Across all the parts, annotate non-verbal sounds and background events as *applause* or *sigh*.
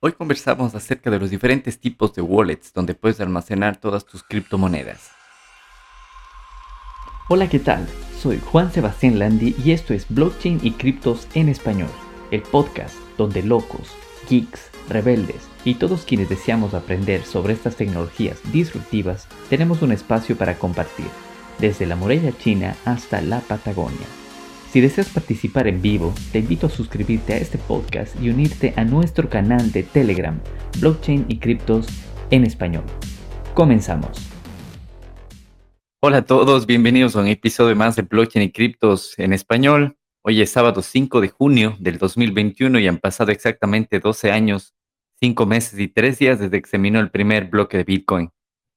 Hoy conversamos acerca de los diferentes tipos de wallets donde puedes almacenar todas tus criptomonedas. Hola, ¿qué tal? Soy Juan Sebastián Landi y esto es Blockchain y Criptos en Español, el podcast donde locos, geeks, rebeldes y todos quienes deseamos aprender sobre estas tecnologías disruptivas tenemos un espacio para compartir, desde la muralla china hasta la Patagonia. Si deseas participar en vivo, te invito a suscribirte a este podcast y unirte a nuestro canal de Telegram, Blockchain y Criptos en Español. Comenzamos. Hola a todos, bienvenidos a un episodio más de Blockchain y Criptos en Español. Hoy es sábado 5 de junio del 2021 y han pasado exactamente 12 años, 5 meses y 3 días desde que se minó el primer bloque de Bitcoin.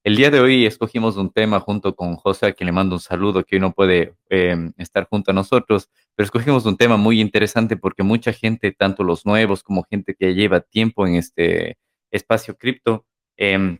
El día de hoy escogimos un tema junto con José, a quien le mando un saludo, que hoy no puede em, estar junto a nosotros, pero escogimos un tema muy interesante porque mucha gente, tanto los nuevos como gente que lleva tiempo en este espacio cripto, em,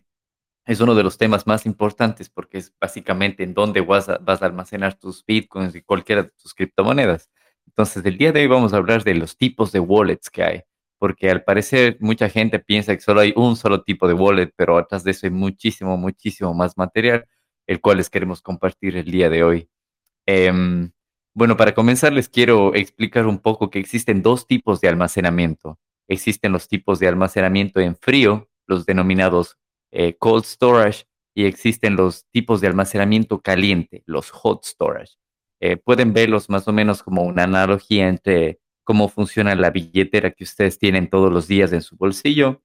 es uno de los temas más importantes porque es básicamente en dónde vas a, vas a almacenar tus bitcoins y cualquiera de tus criptomonedas. Entonces, el día de hoy vamos a hablar de los tipos de wallets que hay porque al parecer mucha gente piensa que solo hay un solo tipo de wallet, pero atrás de eso hay muchísimo, muchísimo más material, el cual les queremos compartir el día de hoy. Em, bueno, para comenzar les quiero explicar un poco que existen dos tipos de almacenamiento. Existen los tipos de almacenamiento en frío, los denominados eh, cold storage, y existen los tipos de almacenamiento caliente, los hot storage. Eh, pueden verlos más o menos como una analogía entre cómo funciona la billetera que ustedes tienen todos los días en su bolsillo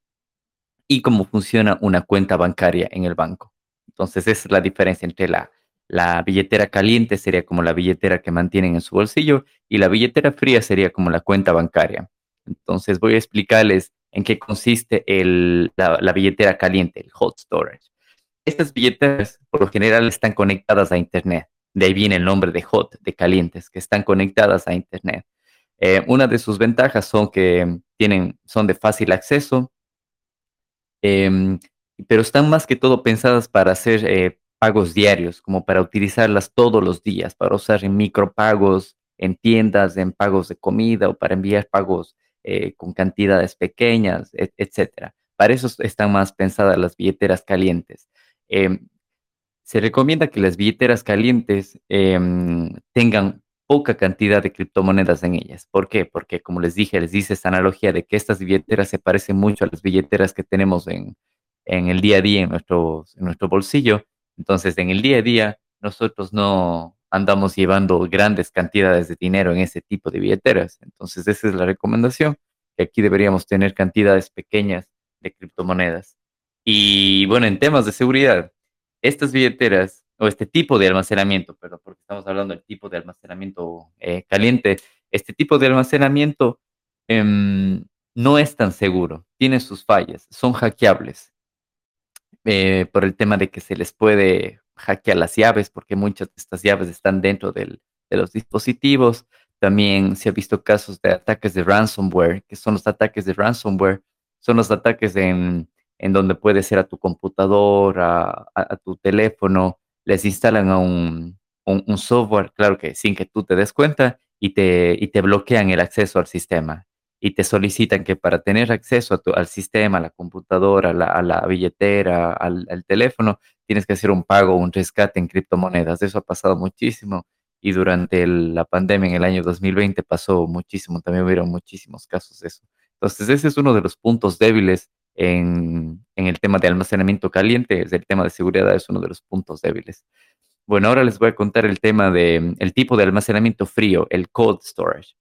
y cómo funciona una cuenta bancaria en el banco. Entonces, esa es la diferencia entre la, la billetera caliente sería como la billetera que mantienen en su bolsillo y la billetera fría sería como la cuenta bancaria. Entonces, voy a explicarles en qué consiste la, la billetera caliente, el hot storage. Estas billeteras, por lo general, están conectadas a Internet. De ahí viene el nombre de hot, de calientes, que están conectadas a Internet. Eh, una de sus ventajas son que tienen, son de fácil acceso, em, pero están más que todo pensadas para hacer eh, pagos diarios, como para utilizarlas todos los días, para usar en micropagos, en tiendas, en pagos de comida o para enviar pagos eh, con cantidades pequeñas, etcétera. Para eso están más pensadas las billeteras calientes. Em, se recomienda que las billeteras calientes em, tengan poca cantidad de criptomonedas en ellas. ¿Por qué? Porque, como les dije, les dice esta analogía de que estas billeteras se parecen mucho a las billeteras que tenemos en, el día a día en nuestro, en nuestro bolsillo. Entonces, en el día a día, nosotros no andamos llevando grandes cantidades de dinero en ese tipo de billeteras. Entonces, esa es la recomendación, que aquí deberíamos tener cantidades pequeñas de criptomonedas. Y bueno, en temas de seguridad, estas billeteras o este tipo de almacenamiento, pero porque estamos hablando del tipo de almacenamiento eh, caliente, este tipo de almacenamiento em, no es tan seguro, tiene sus fallas, son hackeables eh, por el tema de que se les puede hackear las llaves, porque muchas de estas llaves están dentro de los dispositivos. También se ha visto casos de ataques de ransomware, que son los ataques de ransomware, son los ataques en, donde puede ser a tu computador, a tu teléfono, les instalan a un, software, claro que sin que tú te des cuenta, y te, y te bloquean el acceso al sistema. Y te solicitan que para tener acceso a tu, al sistema, a la computadora, a la, billetera, al, teléfono, tienes que hacer un pago, un rescate en criptomonedas. Eso ha pasado muchísimo y durante la pandemia en el año 2020 pasó muchísimo, también hubieron muchísimos casos de eso. Entonces, ese es uno de los puntos débiles en, el tema de almacenamiento caliente, el tema de seguridad es uno de los puntos débiles. Bueno, ahora les voy a contar el tema de el tipo de almacenamiento frío, el cold storage.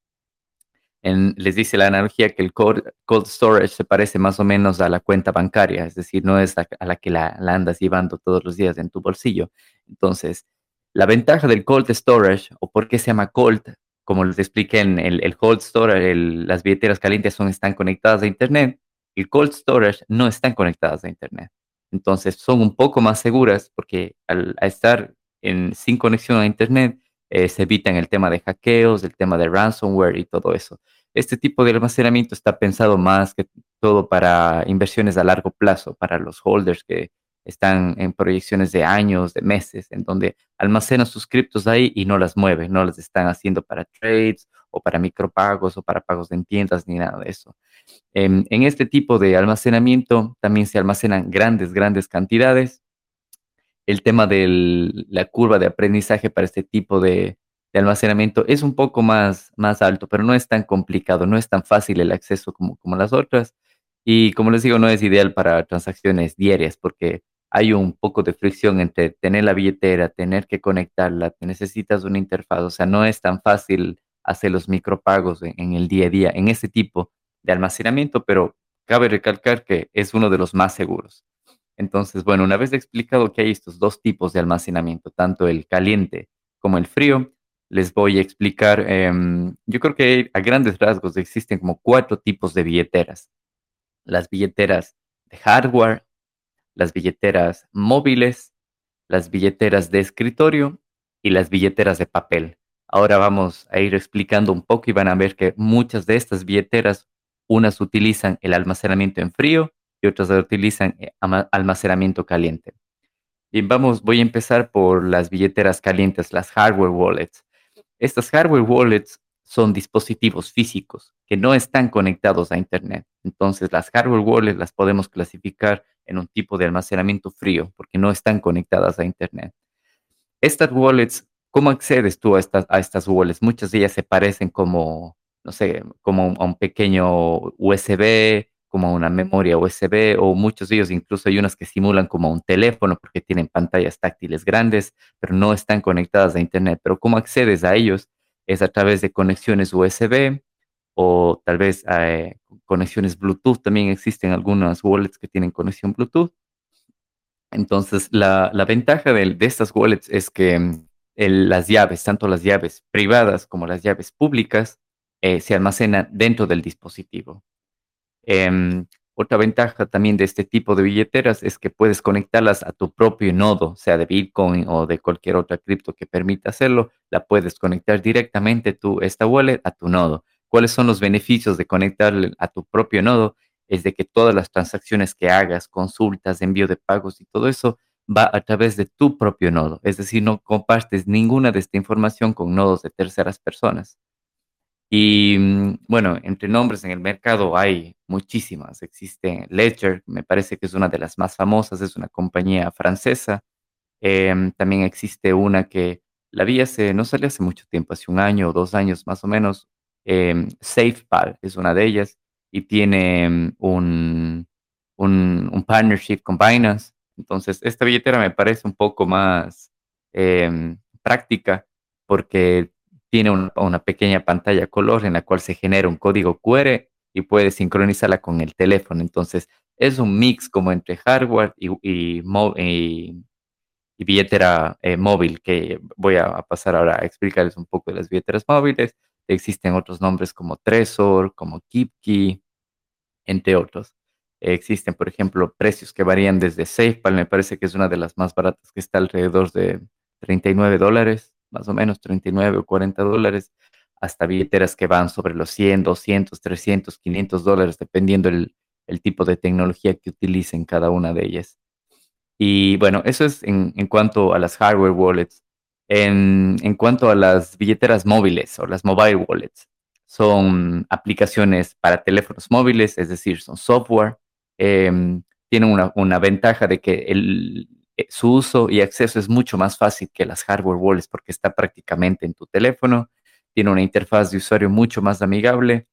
les dice la analogía que el cold, storage se parece más o menos a la cuenta bancaria, es decir, no es a la que la, andas llevando todos los días en tu bolsillo. Entonces, la ventaja del cold storage, o por qué se llama cold, como les expliqué en el, cold storage, las billeteras calientes son, están conectadas a Internet, el cold storage no están conectadas a Internet. Entonces son un poco más seguras porque al, estar en, sin conexión a Internet eh, se evitan el tema de hackeos, el tema de ransomware y todo eso. Este tipo de almacenamiento está pensado más que todo para inversiones a largo plazo, para los holders que están en proyecciones de años, de meses, en donde almacenan sus criptos ahí y no las mueven, no las están haciendo para trades o para micropagos o para pagos en tiendas ni nada de eso. Em, en este tipo de almacenamiento también se almacenan grandes, grandes cantidades. El tema de la curva de aprendizaje para este tipo de, almacenamiento es un poco más, más alto, pero no es tan complicado, no es tan fácil el acceso como, como las otras. Y como les digo, no es ideal para transacciones diarias porque hay un poco de fricción entre tener la billetera, tener que conectarla, te necesitas una interfaz, o sea, no es tan fácil hacer los micropagos en, en el día a día en ese tipo de almacenamiento, pero cabe recalcar que es uno de los más seguros. Entonces, bueno, una vez explicado que hay estos dos tipos de almacenamiento, tanto el caliente como el frío, les voy a explicar, em, yo creo que a grandes rasgos existen como cuatro tipos de billeteras. Las billeteras de hardware, las billeteras móviles, las billeteras de escritorio y las billeteras de papel. Ahora vamos a ir explicando un poco y van a ver que muchas de estas billeteras, unas utilizan el almacenamiento en frío y otras utilizan eh, almacenamiento caliente. Bien, vamos, voy a empezar por las billeteras calientes, las hardware wallets. Estas hardware wallets son dispositivos físicos que no están conectados a Internet. Entonces, las hardware wallets las podemos clasificar en un tipo de almacenamiento frío porque no están conectadas a Internet. Estas wallets, ¿cómo accedes tú a estas, a estas wallets? Muchas de ellas se parecen como, no sé, como a un pequeño USB, como a una memoria USB o muchos de ellos incluso hay unas que simulan como un teléfono porque tienen pantallas táctiles grandes, pero no están conectadas a Internet. Pero ¿cómo accedes a ellos? Es a través de conexiones USB o tal vez eh, conexiones Bluetooth. También existen algunas wallets que tienen conexión Bluetooth. Entonces, la, ventaja de, estas wallets es que las llaves, tanto las llaves privadas como las llaves públicas, eh, se almacenan dentro del dispositivo. Em, otra ventaja también de este tipo de billeteras es que puedes conectarlas a tu propio nodo, sea de Bitcoin o de cualquier otra cripto que permita hacerlo. La puedes conectar directamente tú, esta wallet, a tu nodo. ¿Cuáles son los beneficios de conectarle a tu propio nodo? Es de que todas las transacciones que hagas, consultas, envío de pagos y todo eso va a través de tu propio nodo. Es decir, no compartes ninguna de esta información con nodos de terceras personas. Y mm, bueno, entre nombres en el mercado hay muchísimas. Existe Ledger, me parece que es una de las más famosas, es una compañía francesa. Em, también existe una que la vi hace, no salió hace mucho tiempo, hace un año o dos años más o menos. Eh, SafePal es una de ellas y tiene mm, un, un, un, partnership con Binance. Entonces, esta billetera me parece un poco más em, práctica porque tiene una, pequeña pantalla color en la cual se genera un código QR y puede sincronizarla con el teléfono. Entonces, es un mix como entre hardware y, y, billetera eh, móvil, que voy a, pasar ahora a explicarles un poco de las billeteras móviles. Existen otros nombres como Trezor, como KeepKey, entre otros. Existen, por ejemplo, precios que varían desde SafePal, me parece que es una de las más baratas, que está alrededor de 39 dólares más o menos 39 o 40 dólares, hasta billeteras que van sobre los 100, 200, 300, 500 dólares, dependiendo el, el tipo de tecnología que utilicen cada una de ellas. Y bueno, eso es en, en cuanto a las hardware wallets. En, en, cuanto a las billeteras móviles o las mobile wallets, son aplicaciones para teléfonos móviles, es decir, son software. Eh, tienen una, ventaja de que eh, su uso y acceso es mucho más fácil que las hardware wallets porque está prácticamente en tu teléfono, tiene una interfaz de usuario mucho más amigable.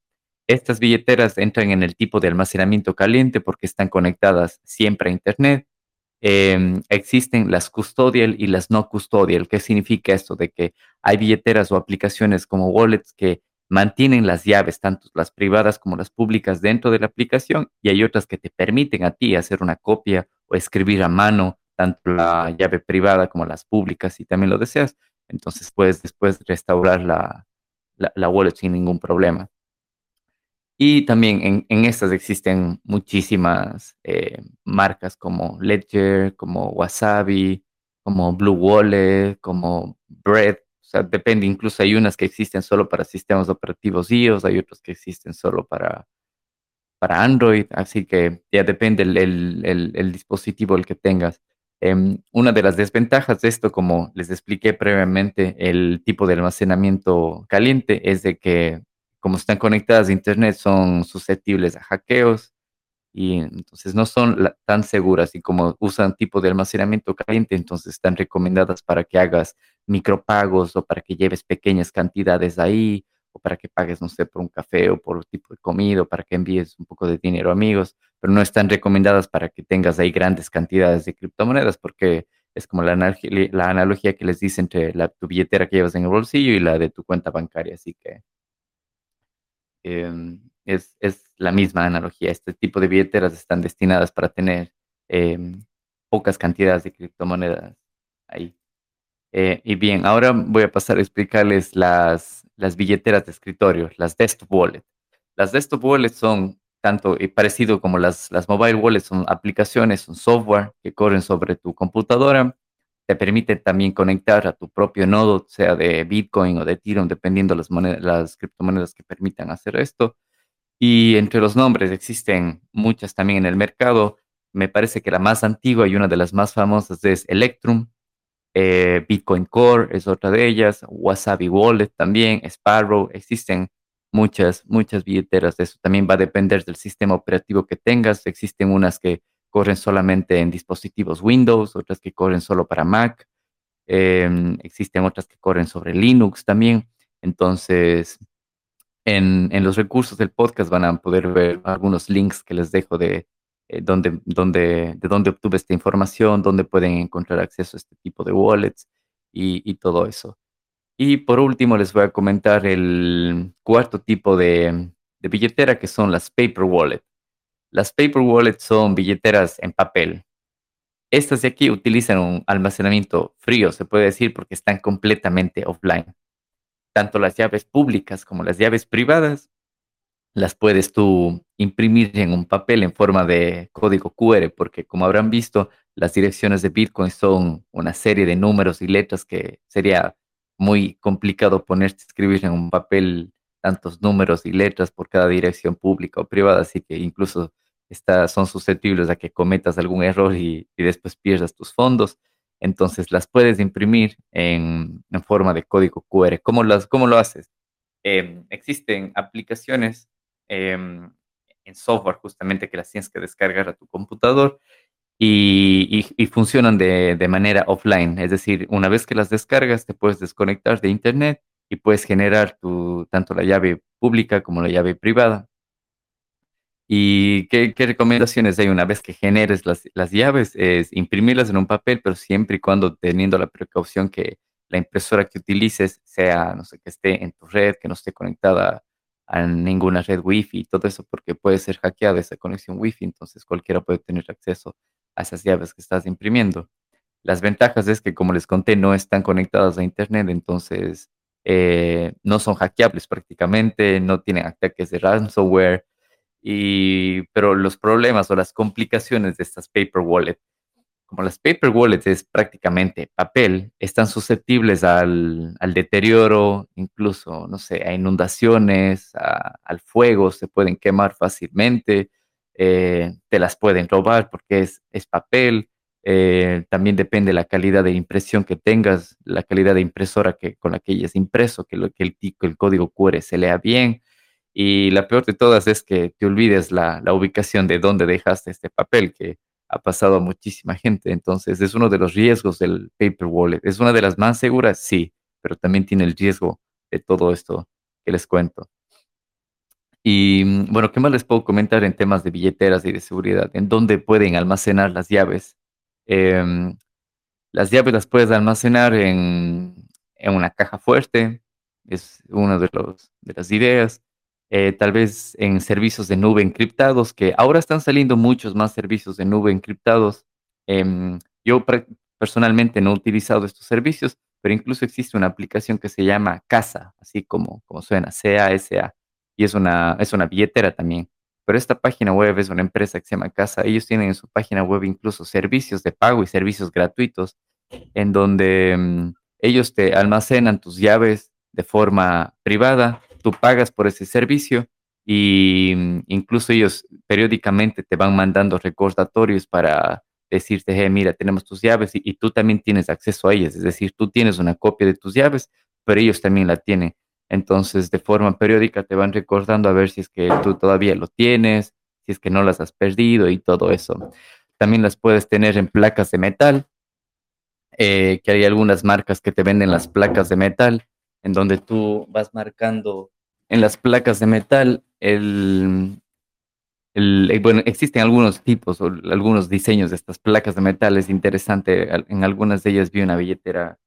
Estas billeteras entran en el tipo de almacenamiento caliente porque están conectadas siempre a Internet. Em, existen las custodial y las no custodial. ¿Qué significa esto? De que hay billeteras o aplicaciones como wallets que mantienen las llaves, tanto las privadas como las públicas, dentro de la aplicación y hay otras que te permiten a ti hacer una copia o escribir a mano tanto la llave privada como las públicas si también lo deseas. Entonces puedes después restaurar la, la, wallet sin ningún problema. Y también en, estas existen muchísimas eh, marcas como Ledger, como Wasabi, como Blue Wallet, como Bread. Depende, incluso hay unas que existen solo para sistemas operativos iOS, hay otros que existen solo para, para Android, así que ya depende el, el, el, el dispositivo el que tengas. Em, una de las desventajas de esto, como les expliqué previamente, el tipo de almacenamiento caliente es de que como están conectadas a Internet son susceptibles a hackeos y entonces no son tan seguras y como usan tipo de almacenamiento caliente, entonces están recomendadas para que hagas micropagos o para que lleves pequeñas cantidades ahí o para que pagues, no sé, por un café o por un tipo de comida o para que envíes un poco de dinero a amigos, pero no están recomendadas para que tengas ahí grandes cantidades de criptomonedas porque es como la, la analogía que les dice entre la, tu billetera que llevas en el bolsillo y la de tu cuenta bancaria, así que... Em, es, la misma analogía. Este tipo de billeteras están destinadas para tener em, pocas cantidades de criptomonedas ahí. Eh, y bien, ahora voy a pasar a explicarles las, las billeteras de escritorio, las desktop wallet. Las desktop wallets son tanto y parecido como las, las mobile wallets, son aplicaciones, son software que corren sobre tu computadora. Te permite también conectar a tu propio nodo, sea de Bitcoin o de Ethereum, dependiendo las, monedas, las criptomonedas que permitan hacer esto. Y entre los nombres existen muchas también en el mercado. Me parece que la más antigua y una de las más famosas es Electrum. Eh, Bitcoin Core es otra de ellas. Wasabi Wallet también. Sparrow. Existen muchas, muchas billeteras de eso. También va a depender del sistema operativo que tengas. Existen unas que corren solamente en dispositivos Windows, otras que corren solo para Mac. Em, existen otras que corren sobre Linux también. Entonces, en, los recursos del podcast van a poder ver algunos links que les dejo de, eh, donde, donde, de dónde obtuve esta información, dónde pueden encontrar acceso a este tipo de wallets y, todo eso. Y por último les voy a comentar el cuarto tipo de, de billetera que son las paper wallets. Las paper wallets son billeteras en papel. Estas de aquí utilizan un almacenamiento frío, se puede decir, porque están completamente offline tanto las llaves públicas como las llaves privadas, las puedes tú imprimir en un papel en forma de código QR, porque como habrán visto, las direcciones de Bitcoin son una serie de números y letras que sería muy complicado ponerte a escribir en un papel tantos números y letras por cada dirección pública o privada, así que incluso son susceptibles a que cometas algún error y después pierdas tus fondos entonces las puedes imprimir en, forma de código QR. ¿Cómo, las, cómo lo haces? Em, existen aplicaciones em, en software justamente que las tienes que descargar a tu computador y, funcionan de, manera offline. Es decir, una vez que las descargas, te puedes desconectar de Internet y puedes generar tu, tanto la llave pública como la llave privada ¿Y qué, recomendaciones hay una vez que generes las, llaves? Es imprimirlas en un papel, pero siempre y cuando teniendo la precaución que la impresora que utilices sea, no sé, que esté en tu red, que no esté conectada a ninguna red Wi-Fi y todo eso, porque puede ser hackeada esa conexión Wi-Fi, entonces cualquiera puede tener acceso a esas llaves que estás imprimiendo. Las ventajas es que, como les conté, no están conectadas a Internet, entonces eh, no son hackeables prácticamente, no tienen ataques de ransomware y, pero los problemas o las complicaciones de estas paper wallets, como las paper wallets es prácticamente papel, están susceptibles al, deterioro, incluso, no sé, a inundaciones, al fuego, se pueden quemar fácilmente, eh, te las pueden robar porque es, papel. Eh, también depende la calidad de impresión que tengas, la calidad de impresora que, con la que hayas impreso, que, lo, que el, el código QR se lea bien. Y la peor de todas es que te olvides la, ubicación de dónde dejaste este papel, que ha pasado a muchísima gente. Entonces, es uno de los riesgos del paper wallet. ¿Es una de las más seguras? Sí, pero también tiene el riesgo de todo esto que les cuento. Y mm, bueno, ¿qué más les puedo comentar en temas de billeteras y de seguridad? ¿En dónde pueden almacenar las llaves? Em, las llaves las puedes almacenar en, en una caja fuerte, es una de, los, de las ideas. Eh, tal vez en servicios de nube encriptados, que ahora están saliendo muchos más servicios de nube encriptados. Em, yo personalmente no he utilizado estos servicios, pero incluso existe una aplicación que se llama Casa, así como, como suena, C-A-S-A, y es una, es una billetera también. Pero esta página web es una empresa que se llama Casa. Ellos tienen en su página web incluso servicios de pago y servicios gratuitos, en donde em, ellos te almacenan tus llaves de forma privada tú pagas por ese servicio y mm, incluso ellos periódicamente te van mandando recordatorios para decirte, hey, mira, tenemos tus llaves y, tú también tienes acceso a ellas. Es decir, tú tienes una copia de tus llaves, pero ellos también la tienen. Entonces, de forma periódica te van recordando a ver si es que tú todavía lo tienes, si es que no las has perdido y todo eso. También las puedes tener en placas de metal, eh, que hay algunas marcas que te venden las placas de metal, en donde tú vas marcando en las placas de metal el, eh, bueno, existen algunos tipos o algunos diseños de estas placas de metal, es interesante, en algunas de ellas vi una billetera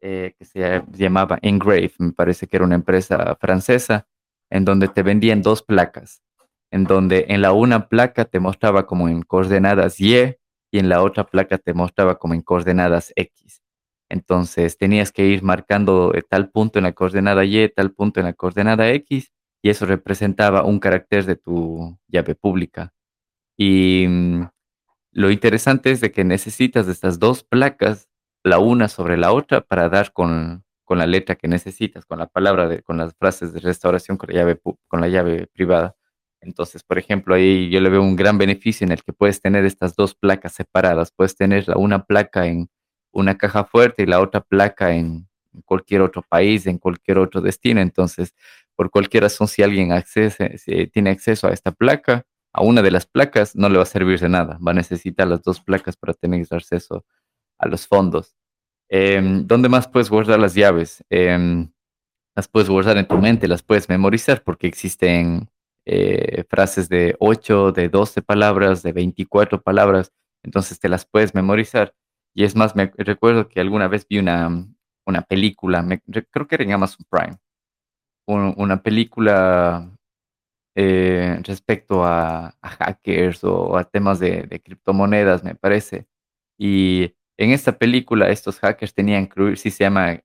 eh, que se llamaba Engrave, me parece que era una empresa francesa, en donde te vendían dos placas, en donde en la una placa te mostraba como en coordenadas Y y en la otra placa te mostraba como en coordenadas X. Entonces tenías que ir marcando eh, tal punto en la coordenada Y, tal punto en la coordenada X, y eso representaba un carácter de tu llave pública. Y mm, lo interesante es de que necesitas estas dos placas, la una sobre la otra, para dar con, con la letra que necesitas, con la palabra, de, con las frases de restauración con la llave, con la llave privada. Entonces, por ejemplo, ahí yo le veo un gran beneficio en el que puedes tener estas dos placas separadas. Puedes tener la, una placa en una caja fuerte y la otra placa en cualquier otro país, en cualquier otro destino. Entonces, por cualquier razón, si alguien accese, tiene acceso a esta placa, a una de las placas, no le va a servir de nada. Va a necesitar las dos placas para tener acceso a los fondos. Em, ¿Dónde más puedes guardar las llaves? Em, las puedes guardar en tu mente, las puedes memorizar porque existen eh, frases de 8, de 12 palabras, de 24 palabras, entonces te las puedes memorizar. Y es más, me recuerdo que alguna vez vi una, una película, creo que era en Amazon Prime, una película eh, respecto a, hackers o a temas de, criptomonedas, me parece. Y en esta película estos hackers tenían que se llama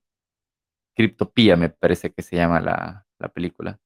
Cryptopia, me parece que se llama la, la película.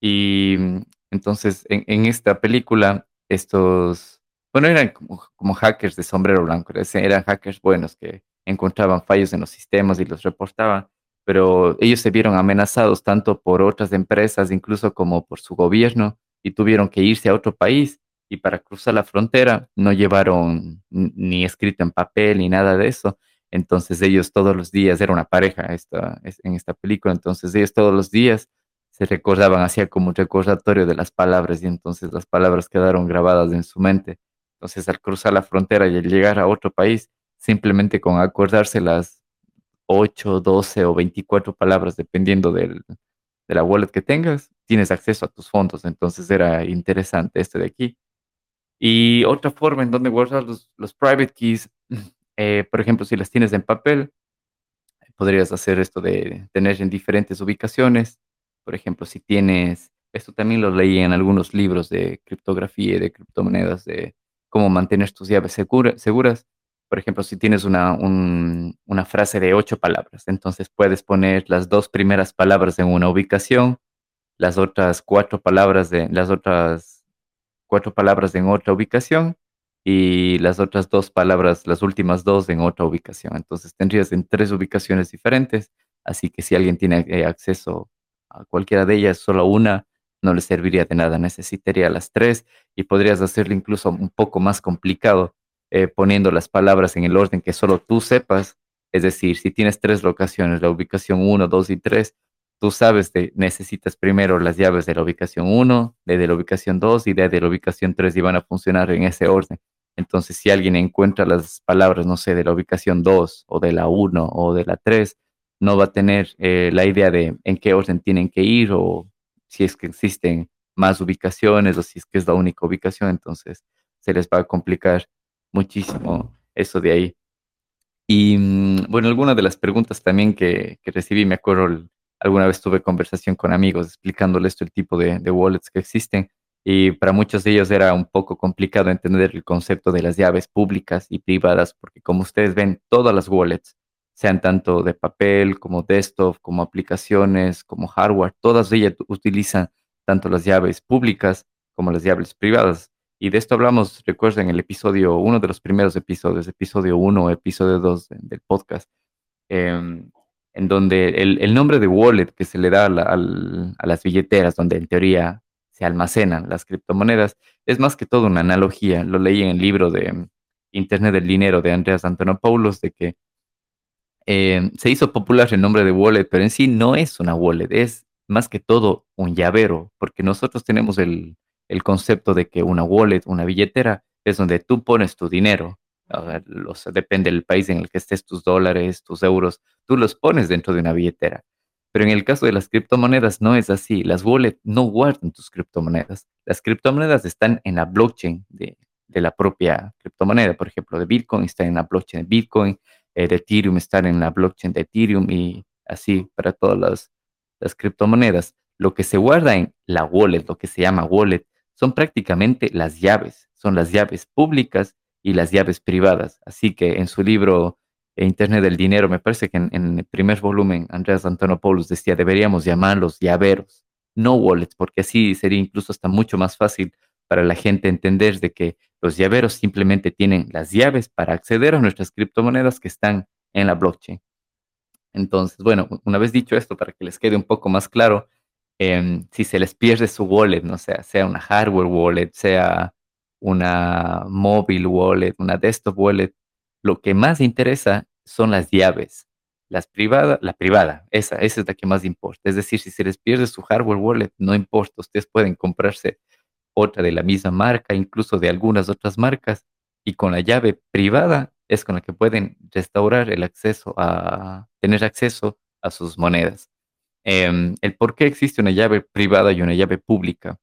Y mm, entonces en, en, esta película estos, bueno, eran como, como hackers de sombrero blanco, eran hackers buenos que encontraban fallos en los sistemas y los reportaban pero ellos se vieron amenazados tanto por otras empresas, incluso como por su gobierno, y tuvieron que irse a otro país. Y para cruzar la frontera no llevaron ni escrito en papel ni nada de eso. Entonces ellos todos los días, era una pareja esta, en esta película, entonces ellos todos los días se recordaban, hacía como un recordatorio de las palabras y entonces las palabras quedaron grabadas en su mente. Entonces al cruzar la frontera y al llegar a otro país, simplemente con acordarse las, 8, 12 o 24 palabras, dependiendo del, de la wallet que tengas, tienes acceso a tus fondos. Entonces era interesante este de aquí. Y otra forma en donde guardar los, los private keys, *clears throat* eh, por ejemplo, si las tienes en papel, podrías hacer esto de tener en diferentes ubicaciones. Por ejemplo, si tienes, esto también lo leí en algunos libros de criptografía y de criptomonedas, de cómo mantener tus llaves seguras por ejemplo, si tienes una, una frase de ocho palabras, entonces puedes poner las dos primeras palabras en una ubicación, las otras cuatro palabras de las otras cuatro palabras en otra ubicación y las otras dos palabras, las últimas dos en otra ubicación. Entonces tendrías en tres ubicaciones diferentes, así que si alguien tiene eh, acceso a cualquiera de ellas, solo una no le serviría de nada, necesitaría las tres y podrías hacerlo incluso un poco más complicado eh, poniendo las palabras en el orden que solo tú sepas. Es decir, si tienes tres locaciones, la ubicación 1, 2 y 3, tú sabes que necesitas primero las llaves de la ubicación 1, de, la ubicación 2 y de, la ubicación 3 y van a funcionar en ese orden. Entonces, si alguien encuentra las palabras, no sé, de la ubicación 2 o de la 1 o de la 3, no va a tener eh, la idea de en qué orden tienen que ir o si es que existen más ubicaciones o si es que es la única ubicación, entonces se les va a complicar muchísimo eso de ahí. Y mm, bueno, algunas de las preguntas también que, recibí, me acuerdo, alguna vez tuve conversación con amigos explicándoles esto, el tipo de, wallets que existen. Y para muchos de ellos era un poco complicado entender el concepto de las llaves públicas y privadas, porque como ustedes ven, todas las wallets, sean tanto de papel como desktop, como aplicaciones, como hardware, todas ellas utilizan tanto las llaves públicas como las llaves privadas. Y de esto hablamos, recuerden, en el episodio, uno de los primeros episodios, episodio 1 o episodio 2 del podcast, em, en donde el, nombre de wallet que se le da a, las billeteras, donde en teoría se almacenan las criptomonedas, es más que todo una analogía. Lo leí en el libro de Internet del Dinero de Andreas Antonopoulos, de que eh, se hizo popular el nombre de wallet, pero en sí no es una wallet, es más que todo un llavero, porque nosotros tenemos el, el concepto de que una wallet, una billetera, es donde tú pones tu dinero. Los, depende del país en el que estés, tus dólares, tus euros, tú los pones dentro de una billetera. Pero en el caso de las criptomonedas no es así. Las wallets no guardan tus criptomonedas. Las criptomonedas están en la blockchain de, de la propia criptomoneda. Por ejemplo, de Bitcoin está en la blockchain de Bitcoin, eh, de Ethereum está en la blockchain de Ethereum y así para todas las, las criptomonedas. Lo que se guarda en la wallet, lo que se llama wallet, son prácticamente las llaves. Son las llaves públicas y las llaves privadas. Así que en su libro Internet del Dinero, me parece que en, el primer volumen, Andreas Antonopoulos decía, deberíamos llamarlos llaveros, no wallets, porque así sería incluso hasta mucho más fácil para la gente entender de que los llaveros simplemente tienen las llaves para acceder a nuestras criptomonedas que están en la blockchain. Entonces, bueno, una vez dicho esto, para que les quede un poco más claro, em, si se les pierde su wallet, no sea, sea una hardware wallet, sea una mobile wallet, una desktop wallet, lo que más interesa son las llaves. Las privadas, la privada, esa, esa es la que más importa. Es decir, si se les pierde su hardware wallet, no importa, ustedes pueden comprarse otra de la misma marca, incluso de algunas otras marcas, y con la llave privada es con la que pueden restaurar el acceso a tener acceso a sus monedas. Em, el por qué existe una llave privada y una llave pública.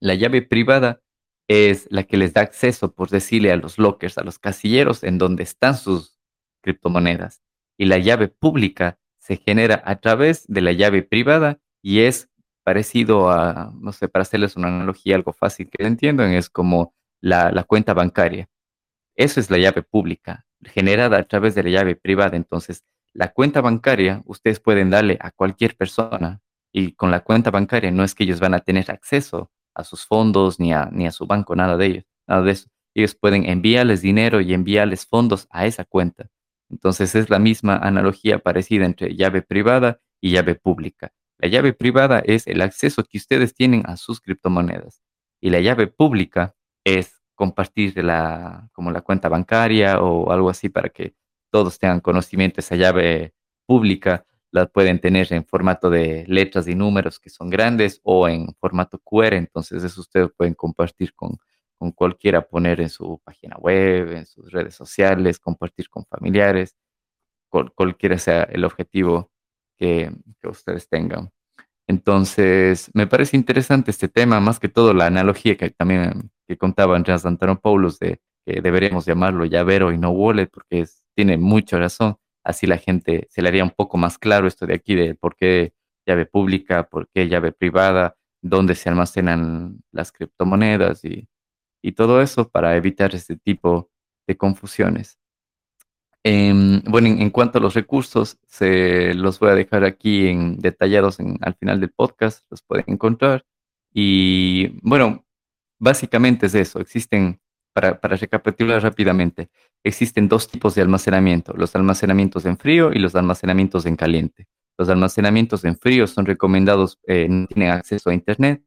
La llave privada es la que les da acceso, por decirle, a los lockers, a los casilleros en donde están sus criptomonedas. Y la llave pública se genera a través de la llave privada y es parecido a, no sé, para hacerles una analogía algo fácil que entiendan, es como la, la cuenta bancaria. Eso es la llave pública, generada a través de la llave privada. Entonces, la cuenta bancaria, ustedes pueden darle a cualquier persona y con la cuenta bancaria no es que ellos van a tener acceso a sus fondos ni a, ni a su banco, nada de ellos, nada de eso. Ellos pueden enviarles dinero y enviarles fondos a esa cuenta. Entonces es la misma analogía parecida entre llave privada y llave pública. La llave privada es el acceso que ustedes tienen a sus criptomonedas y la llave pública es compartir la, como la cuenta bancaria o algo así para que todos tengan conocimiento. Esa llave pública la pueden tener en formato de letras y números que son grandes o en formato QR, entonces eso ustedes pueden compartir con, con cualquiera, poner en su página web, en sus redes sociales, compartir con familiares, cualquiera sea el objetivo que, ustedes tengan. Entonces, me parece interesante este tema, más que todo la analogía que también que contaba Andreas Antonopoulos de que deberíamos llamarlo llavero y no wallet, porque tiene mucha razón así la gente se le haría un poco más claro esto de aquí de por qué llave pública, por qué llave privada, dónde se almacenan las criptomonedas y, todo eso para evitar este tipo de confusiones. Em, bueno, en, cuanto a los recursos, se los voy a dejar aquí en, detallados al final del podcast, los pueden encontrar. Y bueno, básicamente es eso, existen para, recapitular rápidamente, existen dos tipos de almacenamiento, los almacenamientos en frío y los almacenamientos en caliente. Los almacenamientos en frío son recomendados, eh, no tienen acceso a Internet,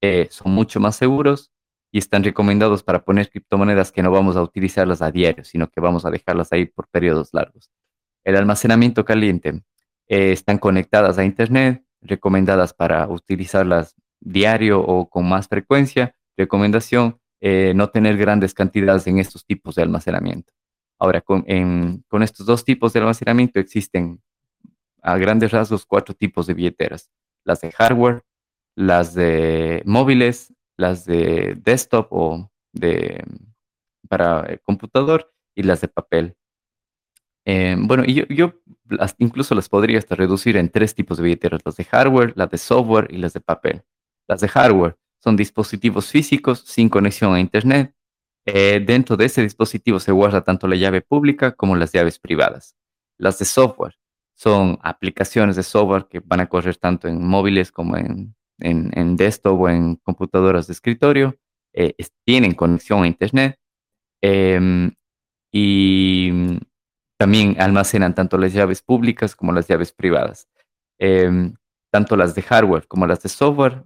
eh, son mucho más seguros y están recomendados para poner criptomonedas que no vamos a utilizarlas a diario, sino que vamos a dejarlas ahí por periodos largos. El almacenamiento caliente eh, están conectadas a Internet, recomendadas para utilizarlas diario o con más frecuencia. Recomendación, eh, no tener grandes cantidades en estos tipos de almacenamiento. Ahora, con, estos dos tipos de almacenamiento existen a grandes rasgos cuatro tipos de billeteras. Las de hardware, las de móviles, las de desktop o de para eh, computador y las de papel. Eh, bueno, yo, yo incluso las podría hasta reducir en tres tipos de billeteras, las de hardware, las de software y las de papel. Las de hardware son dispositivos físicos sin conexión a Internet. Eh, dentro de ese dispositivo se guarda tanto la llave pública como las llaves privadas. Las de software son aplicaciones de software que van a correr tanto en móviles como en, en, desktop o en computadoras de escritorio. Eh, tienen conexión a Internet em, y también almacenan tanto las llaves públicas como las llaves privadas. Em, tanto las de hardware como las de software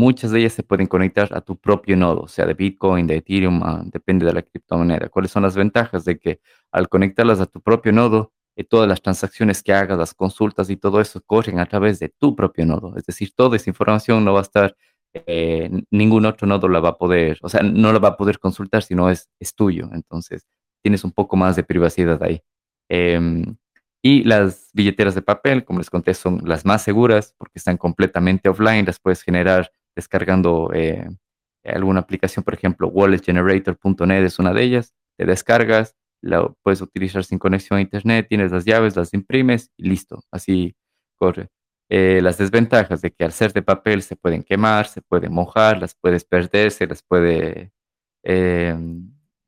muchas de ellas se pueden conectar a tu propio nodo, sea, de Bitcoin, de Ethereum, ah, depende de la criptomoneda. ¿Cuáles son las ventajas de que al conectarlas a tu propio nodo, eh, todas las transacciones que hagas, las consultas y todo eso corren a través de tu propio nodo? Es decir, toda esa información no va a estar, eh, ningún otro nodo la va a poder, o sea, no la va a poder consultar si no es, es tuyo. Entonces, tienes un poco más de privacidad ahí. Em, y las billeteras de papel, como les conté, son las más seguras porque están completamente offline, las puedes generar descargando eh, alguna aplicación, por ejemplo, walletgenerator.net es una de ellas, te descargas, la puedes utilizar sin conexión a internet, tienes las llaves, las imprimes y listo, así corre. Eh, las desventajas de que al ser de papel se pueden quemar, se pueden mojar, las puedes perder, se las puede, eh,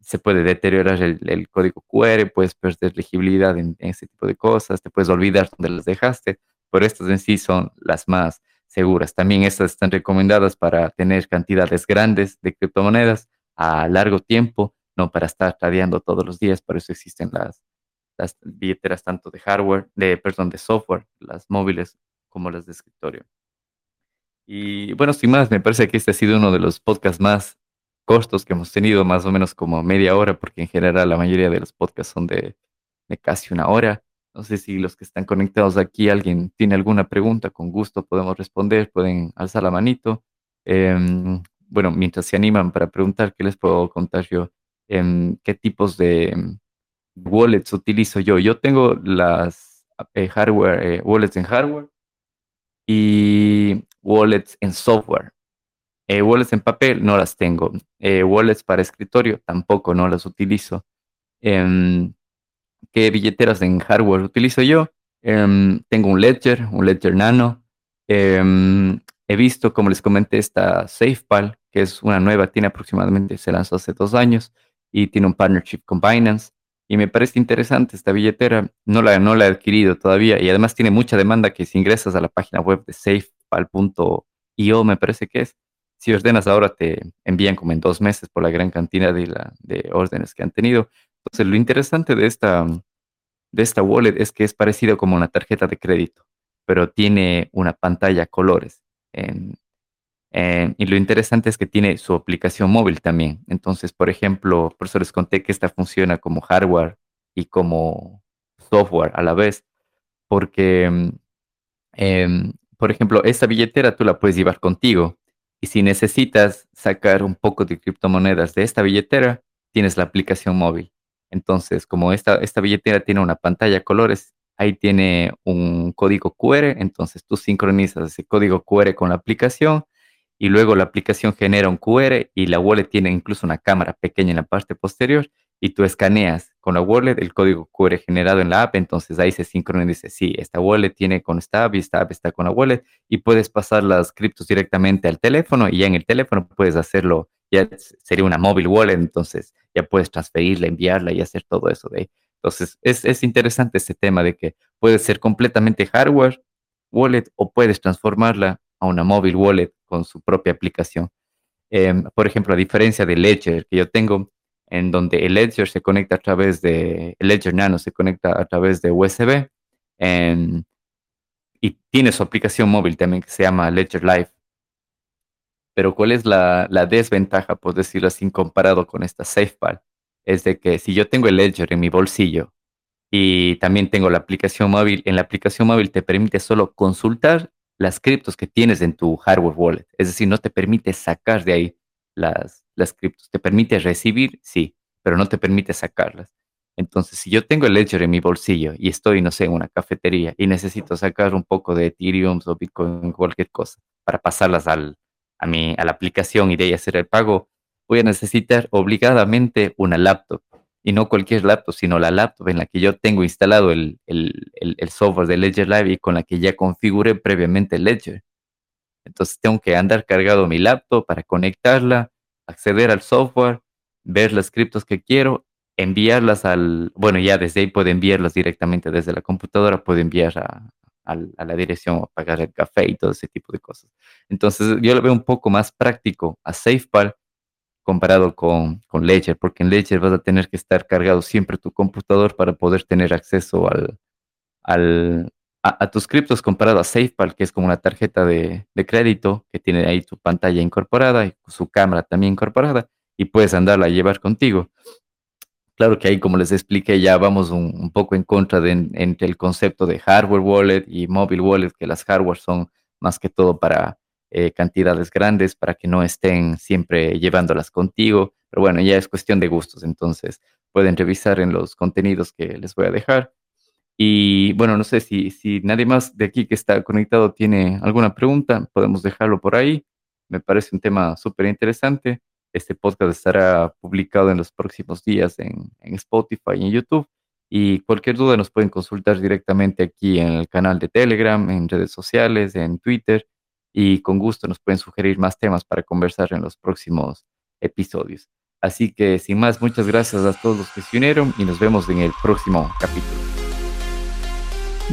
se puede deteriorar el, código QR, puedes perder legibilidad en, en, ese tipo de cosas, te puedes olvidar dónde las dejaste, pero estas en sí son las más seguras. También estas están recomendadas para tener cantidades grandes de criptomonedas a largo tiempo, no para estar tradeando todos los días. Por eso existen las, las billeteras tanto de hardware, de, perdón, de software, las móviles como las de escritorio. Y bueno, sin más, me parece que este ha sido uno de los podcasts más cortos que hemos tenido, más o menos como media hora, porque en general la mayoría de los podcasts son de, casi una hora. No sé si los que están conectados aquí, alguien tiene alguna pregunta, con gusto podemos responder, pueden alzar la manito. Em, bueno, mientras se animan para preguntar, ¿qué les puedo contar yo? Em, ¿Qué tipos de em, wallets utilizo yo? Yo tengo las eh, hardware, eh, wallets en hardware y wallets en software. Eh, wallets en papel no las tengo. wallets para escritorio tampoco no las utilizo qué billeteras en hardware utilizo yo. Em, tengo un Ledger, un Ledger Nano. Em, he visto, como les comenté, esta SafePal, que es una nueva, tiene aproximadamente, se lanzó hace dos años y tiene un partnership con Binance. Y me parece interesante esta billetera. No la, no la he adquirido todavía y además tiene mucha demanda que si ingresas a la página web de safepal.io, me parece que es, si ordenas ahora te envían como en dos meses por la gran cantidad de, de órdenes que han tenido. Entonces, lo interesante de esta, de esta wallet es que es parecido como una tarjeta de crédito, pero tiene una pantalla colores. Y lo interesante es que tiene su aplicación móvil también. Entonces, por ejemplo, por eso les conté que esta funciona como hardware y como software a la vez, porque, em, por ejemplo, esta billetera tú la puedes llevar contigo y si necesitas sacar un poco de criptomonedas de esta billetera, tienes la aplicación móvil. Entonces, como esta, esta billetera tiene una pantalla colores, ahí tiene un código QR, entonces tú sincronizas ese código QR con la aplicación y luego la aplicación genera un QR y la wallet tiene incluso una cámara pequeña en la parte posterior y tú escaneas con la wallet el código QR generado en la app, entonces ahí se sincroniza y dice, sí, esta wallet tiene con esta app y esta app está con la wallet y puedes pasar las criptos directamente al teléfono y ya en el teléfono puedes hacerlo, ya sería una móvil wallet, entonces ya puedes transferirla, enviarla y hacer todo eso de. Entonces es, es interesante este tema de que puede ser completamente hardware wallet o puedes transformarla a una móvil wallet con su propia aplicación. Em, por ejemplo, a diferencia de Ledger que yo tengo, en donde el Ledger se conecta a través de, Ledger Nano se conecta a través de USB y tiene su aplicación móvil también que se llama Ledger Live. Pero ¿cuál es la, desventaja, por decirlo así, comparado con esta SafePal? Es de que si yo tengo el Ledger en mi bolsillo y también tengo la aplicación móvil, en la aplicación móvil te permite solo consultar las criptos que tienes en tu hardware wallet. Es decir, no te permite sacar de ahí las, las criptos. Te permite recibir, sí, pero no te permite sacarlas. Entonces, si yo tengo el Ledger en mi bolsillo y estoy, no sé, en una cafetería y necesito sacar un poco de Ethereum o Bitcoin, cualquier cosa, para pasarlas al, a, mi, a la aplicación y de ahí hacer el pago, voy a necesitar obligadamente una laptop. Y no cualquier laptop, sino la laptop en la que yo tengo instalado el, el, el software de Ledger Live y con la que ya configuré previamente Ledger. Entonces tengo que andar cargado mi laptop para conectarla, acceder al software, ver las criptos que quiero, enviarlas al, bueno, ya desde ahí puedo enviarlas directamente desde la computadora, puedo enviar a, la dirección o pagar el café y todo ese tipo de cosas. Entonces yo lo veo un poco más práctico a SafePal comparado con, con Ledger, porque en Ledger vas a tener que estar cargado siempre tu computador para poder tener acceso al, al, a, tus criptos comparado a SafePal, que es como una tarjeta de, de, crédito que tiene ahí tu pantalla incorporada y su cámara también incorporada y puedes andarla a llevar contigo. Claro que ahí, como les expliqué, ya vamos un, poco en contra de entre el concepto de hardware wallet y mobile wallet, que las hardware son más que todo para eh, cantidades grandes, para que no estén siempre llevándolas contigo. Pero bueno, ya es cuestión de gustos, entonces pueden revisar en los contenidos que les voy a dejar. Y bueno, no sé si, si nadie más de aquí que está conectado tiene alguna pregunta, podemos dejarlo por ahí. Me parece un tema súper interesante. Este podcast estará publicado en los próximos días en, Spotify y en YouTube. Y cualquier duda nos pueden consultar directamente aquí en el canal de Telegram, en redes sociales, en Twitter. Y con gusto nos pueden sugerir más temas para conversar en los próximos episodios. Así que sin más, muchas gracias a todos los que se unieron y nos vemos en el próximo capítulo.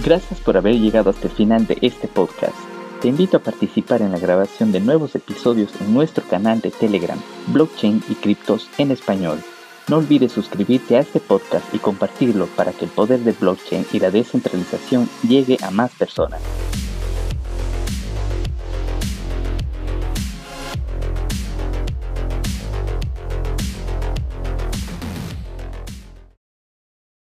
Gracias por haber llegado hasta el final de este podcast. Te invito a participar en la grabación de nuevos episodios en nuestro canal de Telegram, Blockchain y Criptos en Español. No olvides suscribirte a este podcast y compartirlo para que el poder de blockchain y la descentralización llegue a más personas.